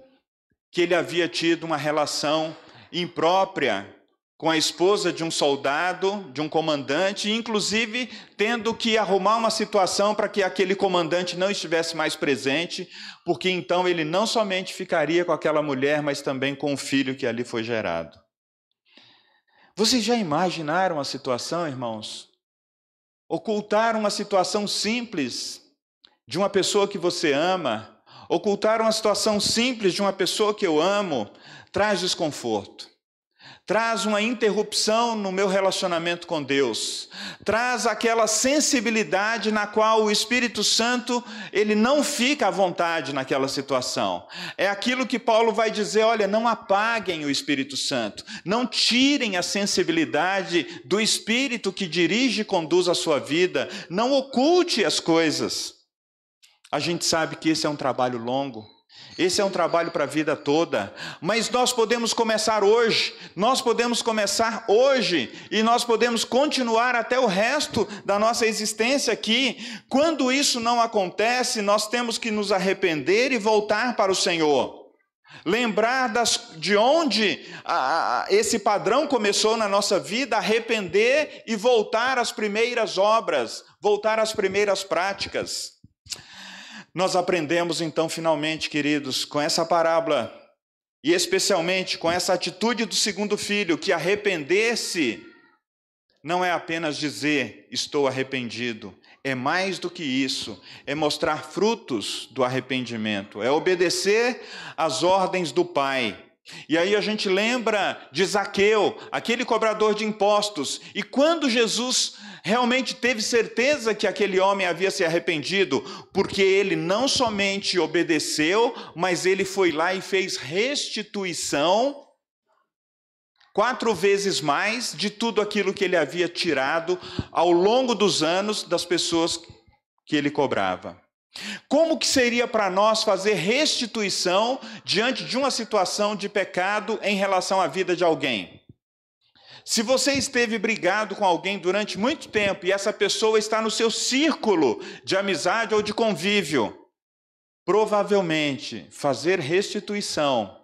que ele havia tido uma relação imprópria com a esposa de um soldado, de um comandante, inclusive tendo que arrumar uma situação para que aquele comandante não estivesse mais presente, porque então ele não somente ficaria com aquela mulher, mas também com o filho que ali foi gerado. Vocês já imaginaram a situação, irmãos? Ocultar uma situação simples de uma pessoa que você ama, ocultar uma situação simples de uma pessoa que eu amo, traz desconforto. Traz uma interrupção no meu relacionamento com Deus, traz aquela sensibilidade na qual o Espírito Santo ele não fica à vontade naquela situação. É aquilo que Paulo vai dizer: olha, não apaguem o Espírito Santo, não tirem a sensibilidade do Espírito que dirige e conduz a sua vida, não oculte as coisas. A gente sabe que esse é um trabalho longo. Esse é um trabalho para a vida toda, mas nós podemos começar hoje, nós podemos começar hoje e nós podemos continuar até o resto da nossa existência aqui. Quando isso não acontece, nós temos que nos arrepender e voltar para o Senhor. Lembrar das, de onde a, a, esse padrão começou na nossa vida, arrepender e voltar às primeiras obras, voltar às primeiras práticas. Nós aprendemos então, finalmente, queridos, com essa parábola, e especialmente com essa atitude do segundo filho, que arrepender-se não é apenas dizer estou arrependido, é mais do que isso, é mostrar frutos do arrependimento, é obedecer às ordens do Pai. E aí a gente lembra de Zaqueu, aquele cobrador de impostos, e quando Jesus realmente teve certeza que aquele homem havia se arrependido, porque ele não somente obedeceu, mas ele foi lá e fez restituição quatro vezes mais de tudo aquilo que ele havia tirado ao longo dos anos das pessoas que ele cobrava. Como que seria para nós fazer restituição diante de uma situação de pecado em relação à vida de alguém? Se você esteve brigado com alguém durante muito tempo e essa pessoa está no seu círculo de amizade ou de convívio, provavelmente fazer restituição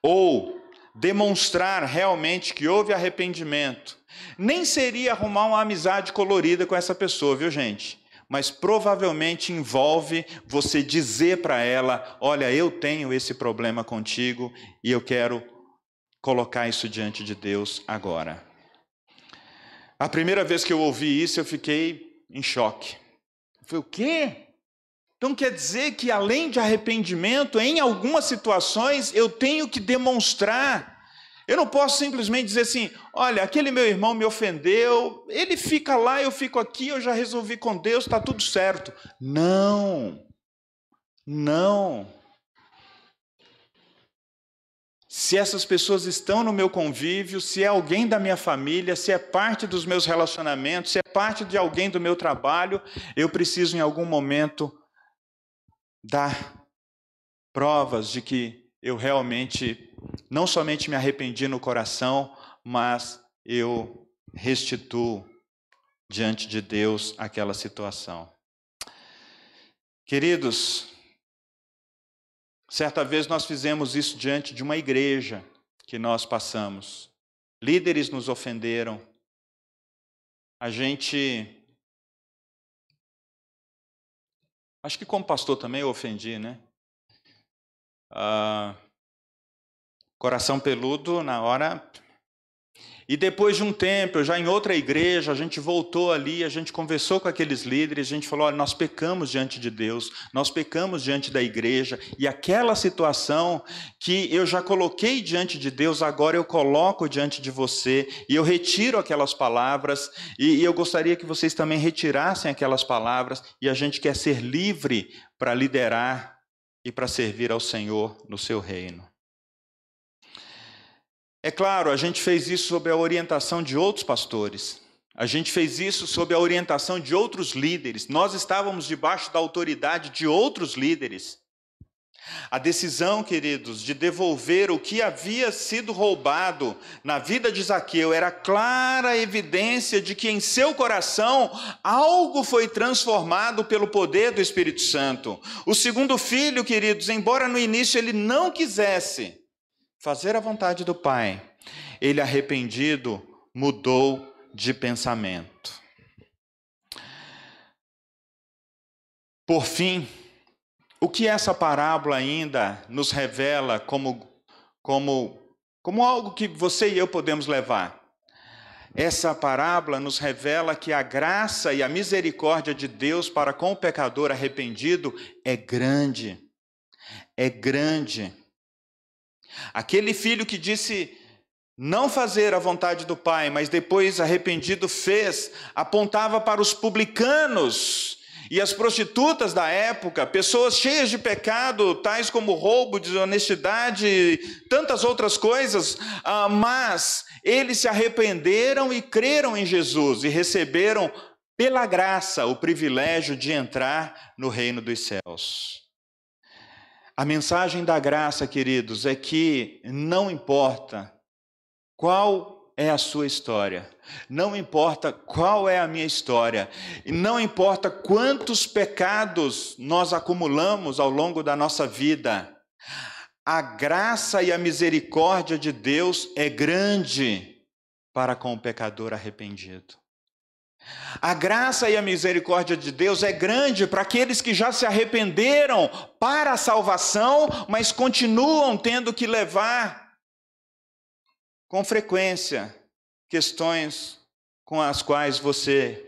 ou demonstrar realmente que houve arrependimento, nem seria arrumar uma amizade colorida com essa pessoa, viu, gente? Mas provavelmente envolve você dizer para ela: olha, eu tenho esse problema contigo e eu quero colocar isso diante de Deus agora. A primeira vez que eu ouvi isso, eu fiquei em choque. Foi o quê? Então quer dizer que além de arrependimento, em algumas situações eu tenho que demonstrar. Eu não posso simplesmente dizer assim: olha, aquele meu irmão me ofendeu, ele fica lá, eu fico aqui, eu já resolvi com Deus, está tudo certo. Não, não. Se essas pessoas estão no meu convívio, se é alguém da minha família, se é parte dos meus relacionamentos, se é parte de alguém do meu trabalho, eu preciso em algum momento dar provas de que eu realmente não somente me arrependi no coração, mas eu restituo diante de Deus aquela situação. Queridos, certa vez nós fizemos isso diante de uma igreja que nós passamos. Líderes nos ofenderam. A gente Acho que como pastor também eu ofendi, né? Ah, coração peludo, na hora. E depois de um tempo, já em outra igreja, a gente voltou ali, a gente conversou com aqueles líderes, a gente falou: olha, nós pecamos diante de Deus, nós pecamos diante da igreja, e aquela situação que eu já coloquei diante de Deus, agora eu coloco diante de você, e eu retiro aquelas palavras, e, e eu gostaria que vocês também retirassem aquelas palavras, e a gente quer ser livre para liderar e para servir ao Senhor no seu reino. É claro, a gente fez isso sob a orientação de outros pastores. A gente fez isso sob a orientação de outros líderes. Nós estávamos debaixo da autoridade de outros líderes. A decisão, queridos, de devolver o que havia sido roubado na vida de Zaqueu era clara evidência de que em seu coração algo foi transformado pelo poder do Espírito Santo. O segundo filho, queridos, embora no início ele não quisesse fazer a vontade do Pai, ele arrependido mudou de pensamento. Por fim, o que essa parábola ainda nos revela como, como, como algo que você e eu podemos levar? Essa parábola nos revela que a graça e a misericórdia de Deus para com o pecador arrependido é grande. É grande. Aquele filho que disse não fazer a vontade do Pai, mas depois arrependido fez, apontava para os publicanos e as prostitutas da época, pessoas cheias de pecado, tais como roubo, desonestidade, tantas outras coisas, ah, mas eles se arrependeram e creram em Jesus e receberam pela graça o privilégio de entrar no reino dos céus. A mensagem da graça, queridos, é que não importa qual é a sua história? Não importa qual é a minha história, não importa quantos pecados nós acumulamos ao longo da nossa vida, a graça e a misericórdia de Deus é grande para com o pecador arrependido. A graça e a misericórdia de Deus é grande para aqueles que já se arrependeram para a salvação, mas continuam tendo que levar com frequência questões com as quais você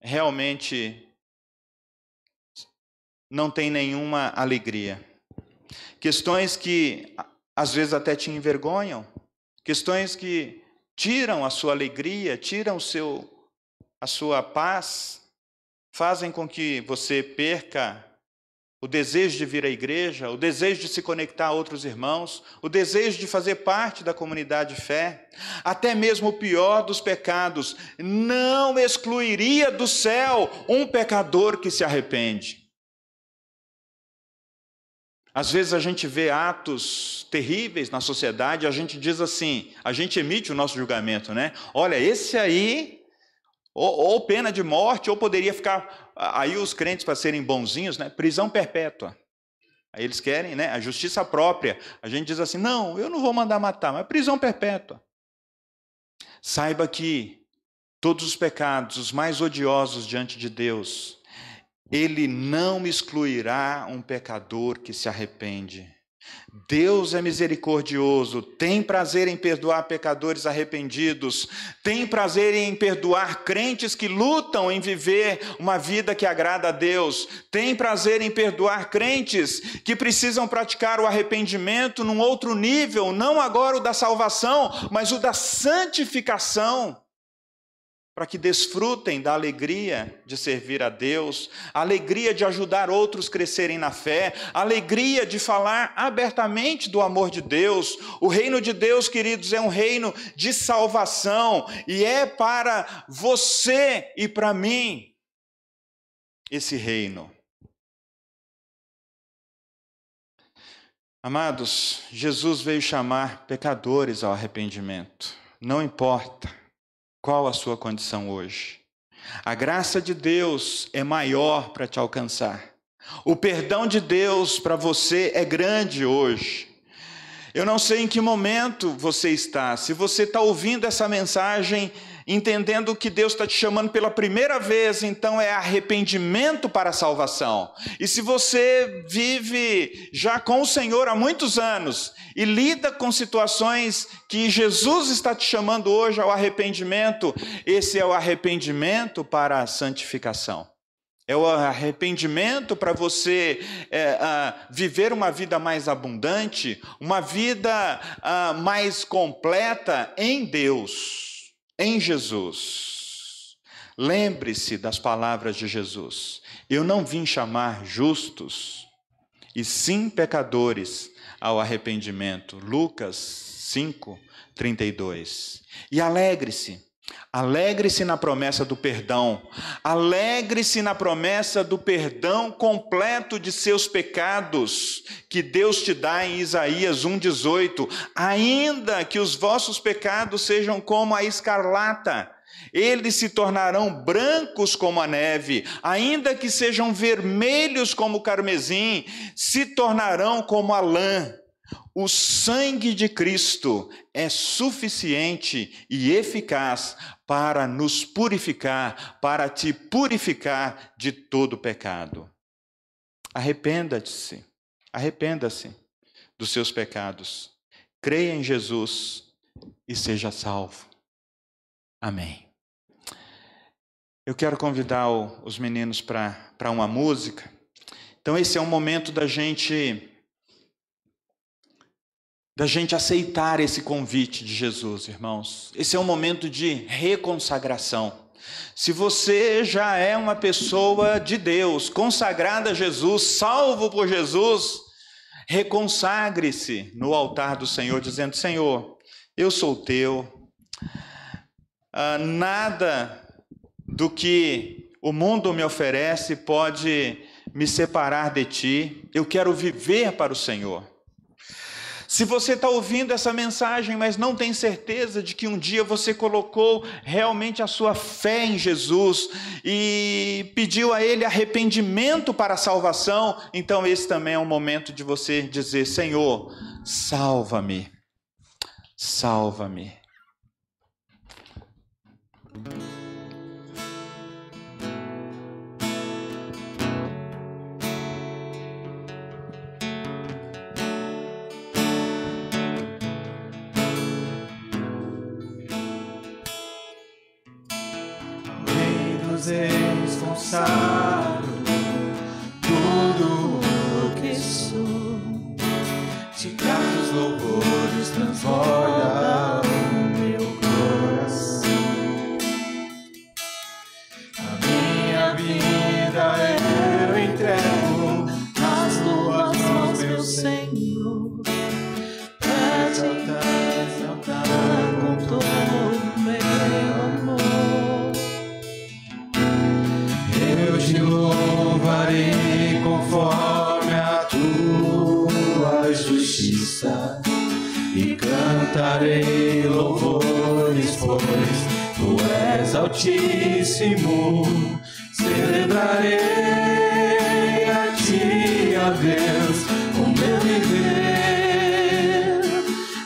realmente não tem nenhuma alegria. Questões que às vezes até te envergonham, questões que tiram a sua alegria, tiram o seu a sua paz, fazem com que você perca o desejo de vir à igreja, o desejo de se conectar a outros irmãos, o desejo de fazer parte da comunidade de fé, até mesmo o pior dos pecados, não excluiria do céu um pecador que se arrepende. Às vezes a gente vê atos terríveis na sociedade, a gente diz assim, a gente emite o nosso julgamento, né? Olha, esse aí ou, ou, pena de morte, ou poderia ficar. Aí os crentes, para serem bonzinhos, né? prisão perpétua. Aí eles querem né? a justiça própria. A gente diz assim: não, eu não vou mandar matar, mas prisão perpétua. Saiba que todos os pecados, os mais odiosos diante de Deus, Ele não excluirá um pecador que se arrepende. Deus é misericordioso, tem prazer em perdoar pecadores arrependidos, tem prazer em perdoar crentes que lutam em viver uma vida que agrada a Deus, tem prazer em perdoar crentes que precisam praticar o arrependimento num outro nível, não agora o da salvação, mas o da santificação para que desfrutem da alegria de servir a Deus, a alegria de ajudar outros crescerem na fé, a alegria de falar abertamente do amor de Deus. O reino de Deus, queridos, é um reino de salvação e é para você e para mim esse reino. Amados, Jesus veio chamar pecadores ao arrependimento. Não importa qual a sua condição hoje? A graça de Deus é maior para te alcançar. O perdão de Deus para você é grande hoje. Eu não sei em que momento você está. Se você está ouvindo essa mensagem entendendo que Deus está te chamando pela primeira vez, então é arrependimento para a salvação. E se você vive já com o Senhor há muitos anos e lida com situações que Jesus está te chamando hoje ao arrependimento, esse é o arrependimento para a santificação. É o arrependimento para você é, viver uma vida mais abundante, uma vida mais completa em Deus em Jesus. Lembre-se das palavras de Jesus. Eu não vim chamar justos, e sim pecadores ao arrependimento. Lucas 5, 32. E alegre-se. Alegre-se na promessa do perdão. Alegre-se na promessa do perdão completo de seus pecados, que Deus te dá em Isaías 1,18. Ainda que os vossos pecados sejam como a escarlata, eles se tornarão brancos como a neve, ainda que sejam vermelhos como o carmesim, se tornarão como a lã. O sangue de Cristo é suficiente e eficaz para nos purificar, para te purificar de todo pecado. Arrependa-se, arrependa-se dos seus pecados. Creia em Jesus e seja salvo. Amém. Eu quero convidar os meninos para uma música. Então, esse é um momento da gente da gente aceitar esse convite de Jesus, irmãos. Esse é um momento de reconsagração. Se você já é uma pessoa de Deus, consagrada a Jesus, salvo por Jesus, reconsagre-se no altar do Senhor, dizendo: Senhor, eu sou teu, ah, nada do que o mundo me oferece pode me separar de ti, eu quero viver para o Senhor. Se você está ouvindo essa mensagem, mas não tem certeza de que um dia você colocou realmente a sua fé em Jesus e pediu a Ele arrependimento para a salvação, então esse também é um momento de você dizer: Senhor, salva-me, salva-me. Consagro tudo o que sou. De gratos louvores transborda altíssimo. Celebrarei a ti, a Deus, o meu viver.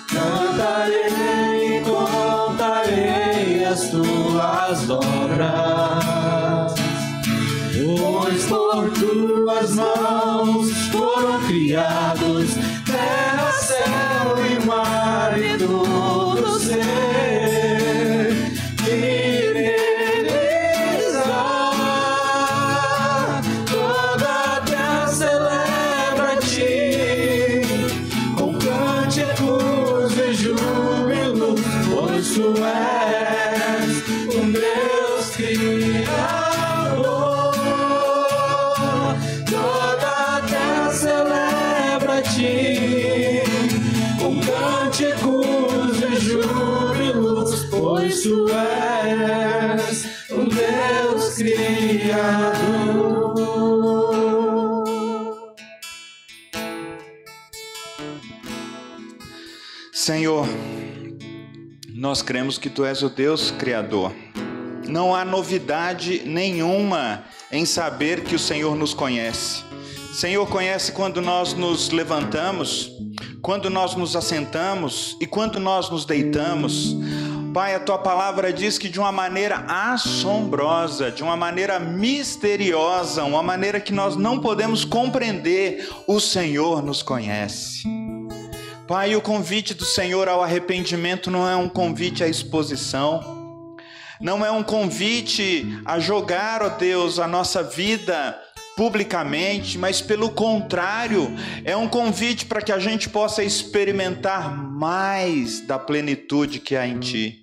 Cantarei e contarei as tuas obras. Pois por tuas mãos foram criados júbilos, nós cremos que Tu és o Deus Criador. Não há novidade nenhuma em saber que o Senhor nos conhece. Senhor conhece quando nós nos levantamos, quando nós nos assentamos e quando nós nos deitamos. Pai, a tua palavra diz que de uma maneira assombrosa, de uma maneira misteriosa, uma maneira que nós não podemos compreender, o Senhor nos conhece. Pai, o convite do Senhor ao arrependimento não é um convite à exposição, não é um convite a jogar, ó Deus, a nossa vida publicamente, mas pelo contrário, é um convite para que a gente possa experimentar mais da plenitude que há em Ti.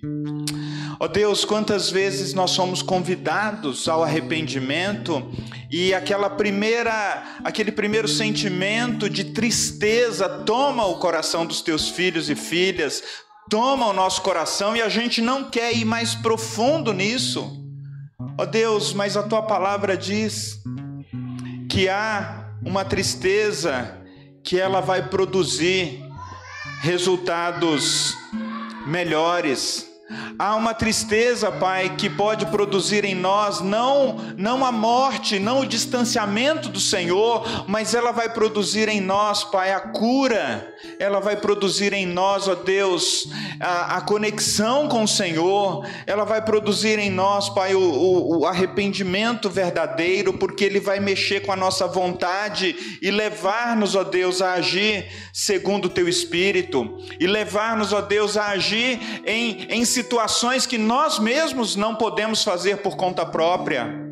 Ó oh Deus, quantas vezes nós somos convidados ao arrependimento e aquela primeira, aquele primeiro sentimento de tristeza toma o coração dos teus filhos e filhas, toma o nosso coração e a gente não quer ir mais profundo nisso. Ó oh Deus, mas a tua palavra diz que há uma tristeza que ela vai produzir resultados melhores Há uma tristeza, Pai, que pode produzir em nós não não a morte, não o distanciamento do Senhor, mas ela vai produzir em nós, Pai, a cura. Ela vai produzir em nós, ó Deus, a, a conexão com o Senhor. Ela vai produzir em nós, Pai, o, o, o arrependimento verdadeiro, porque Ele vai mexer com a nossa vontade e levar-nos, ó Deus, a agir segundo o Teu Espírito e levar-nos, ó Deus, a agir em, em situações que nós mesmos não podemos fazer por conta própria.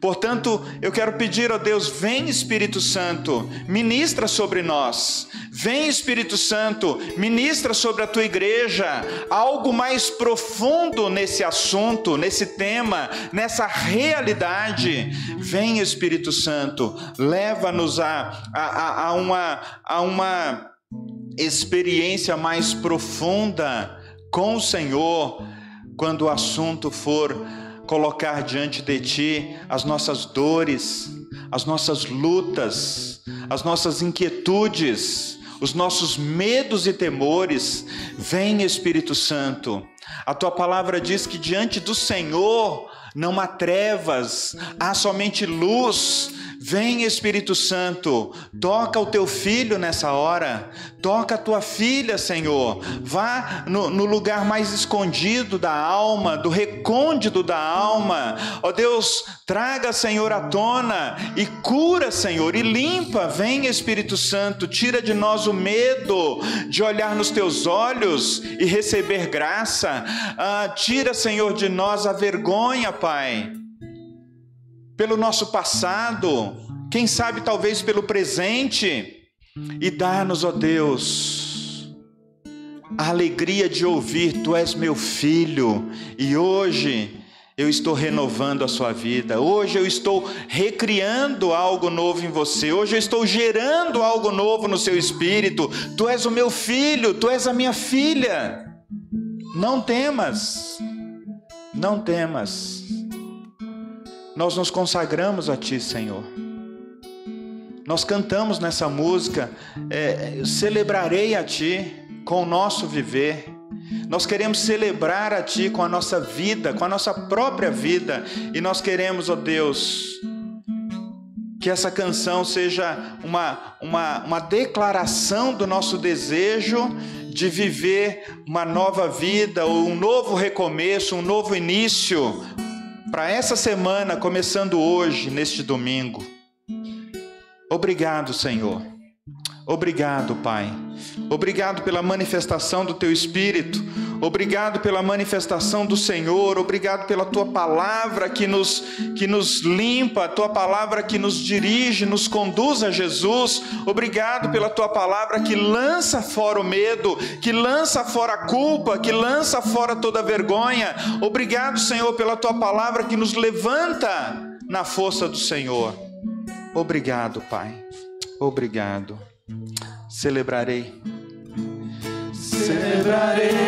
Portanto, eu quero pedir a Deus: vem Espírito Santo, ministra sobre nós. Vem Espírito Santo, ministra sobre a tua igreja algo mais profundo nesse assunto, nesse tema, nessa realidade. Vem Espírito Santo, leva-nos a, a, a, uma, a uma experiência mais profunda com o Senhor quando o assunto for colocar diante de Ti as nossas dores, as nossas lutas, as nossas inquietudes, os nossos medos e temores. Vem, Espírito Santo. A tua palavra diz que diante do Senhor não há trevas, há somente luz. Vem Espírito Santo, toca o teu filho nessa hora, toca a tua filha, Senhor. Vá no, no lugar mais escondido da alma, do recôndito da alma. Ó oh Deus, traga, Senhor, à tona e cura, Senhor, e limpa. Vem Espírito Santo, tira de nós o medo de olhar nos teus olhos e receber graça. Ah, tira, Senhor, de nós a vergonha, Pai pelo nosso passado, quem sabe talvez pelo presente, e dá-nos, ó Deus, a alegria de ouvir: Tu és meu filho, e hoje eu estou renovando a sua vida, hoje eu estou recriando algo novo em você, hoje eu estou gerando algo novo no seu espírito. Tu és o meu filho, tu és a minha filha. Não temas, não temas nós nos consagramos a Ti, Senhor. Nós cantamos nessa música, é, celebrarei a Ti com o nosso viver. Nós queremos celebrar a Ti com a nossa vida, com a nossa própria vida, e nós queremos, ó Deus, que essa canção seja uma, uma, uma declaração do nosso desejo de viver uma nova vida, ou um novo recomeço, um novo início, para essa semana, começando hoje, neste domingo. Obrigado, Senhor. Obrigado, Pai. Obrigado pela manifestação do Teu Espírito. Obrigado pela manifestação do Senhor, obrigado pela tua palavra que nos que nos limpa, tua palavra que nos dirige, nos conduz a Jesus. Obrigado pela tua palavra que lança fora o medo, que lança fora a culpa, que lança fora toda vergonha. Obrigado, Senhor, pela tua palavra que nos levanta na força do Senhor. Obrigado, Pai. Obrigado. Celebrarei. Celebrarei